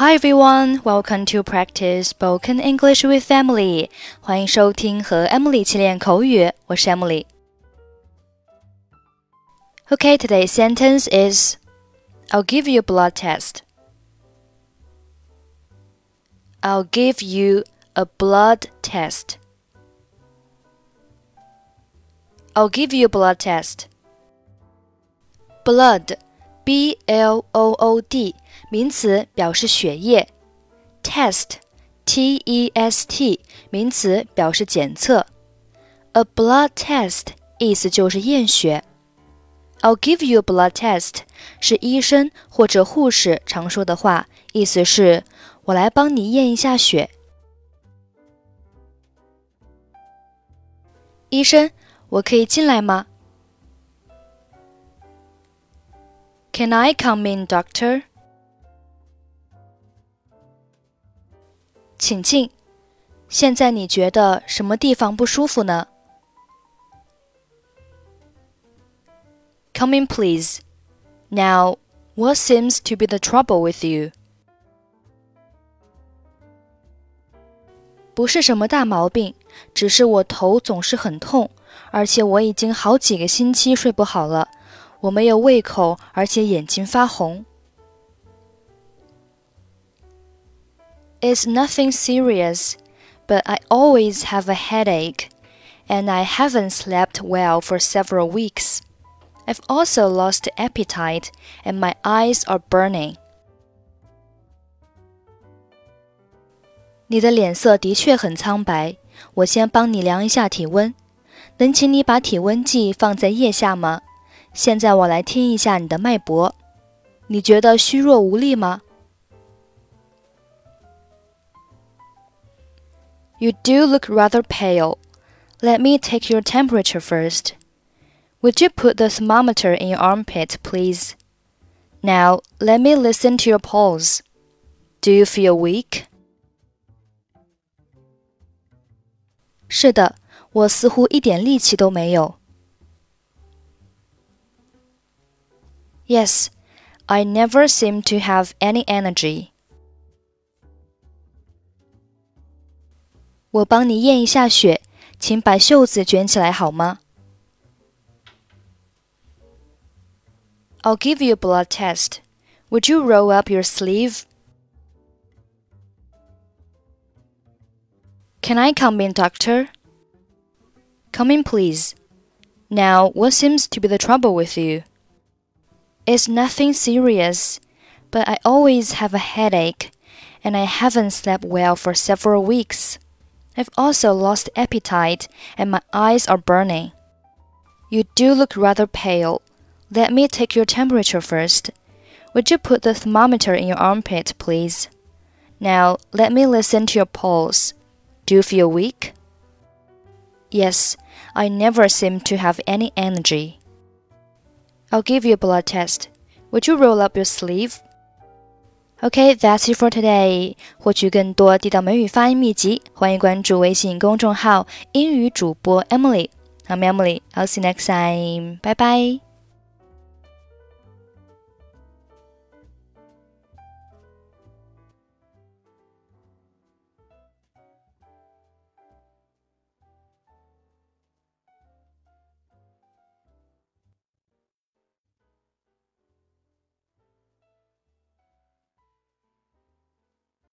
Hi everyone, welcome to practice spoken English with Emily. 欢迎收听和 Emily 一起练口语，我是 Emily。Okay, today's sentence is I'll give you a blood test. I'll give you a blood test. I'll give you a blood test. Blood, B L O O D 名词表示血液，test t e s t 名词表示检测，a blood test 意思就是验血。I'll give you a blood test 是医生或者护士常说的话，意思是我来帮你验一下血。医生，我可以进来吗 ？Can I come in, doctor? 请进。现在你觉得什么地方不舒服呢？Come in, please. Now, what seems to be the trouble with you? 不是什么大毛病，只是我头总是很痛，而且我已经好几个星期睡不好了。 我没有胃口，而且眼睛发红。It's nothing serious, but I always have a headache, and I haven't slept well for several weeks. I've also lost appetite, and my eyes are burning. 你的脸色的确很苍白，我先帮你量一下体温。能请你把体温计放在腋下吗？ 现在我来听一下你的脉搏。你觉得虚弱无力吗？You do look rather pale. Let me take your temperature first. Would you put the thermometer in your armpit, please? Now, let me listen to your pulse. Do you feel weak? 是的，我似乎一点力气都没有。 Yes, I never seem to have any energy. 我帮你验一下血，请把袖子卷起来好吗？I'll give you a blood test. Would you roll up your sleeve? Can I come in, doctor? Come in, please. Now, what seems to be the trouble with you? It's nothing serious, but I always have a headache, and I haven't slept well for several weeks. I've also lost appetite and my eyes are burning. You do look rather pale. Let me take your temperature first. Would you put the thermometer in your armpit, please? Now, let me listen to your pulse. Do you feel weak? Yes, I never seem to have any energy. I'll give you a blood test. Would you roll up your sleeve? Okay, that's it for today. 获取更多地道美语发音秘籍，欢迎关注微信公众号“英语主播 Emily”。I'm Emily. I'll see you next time. Bye bye.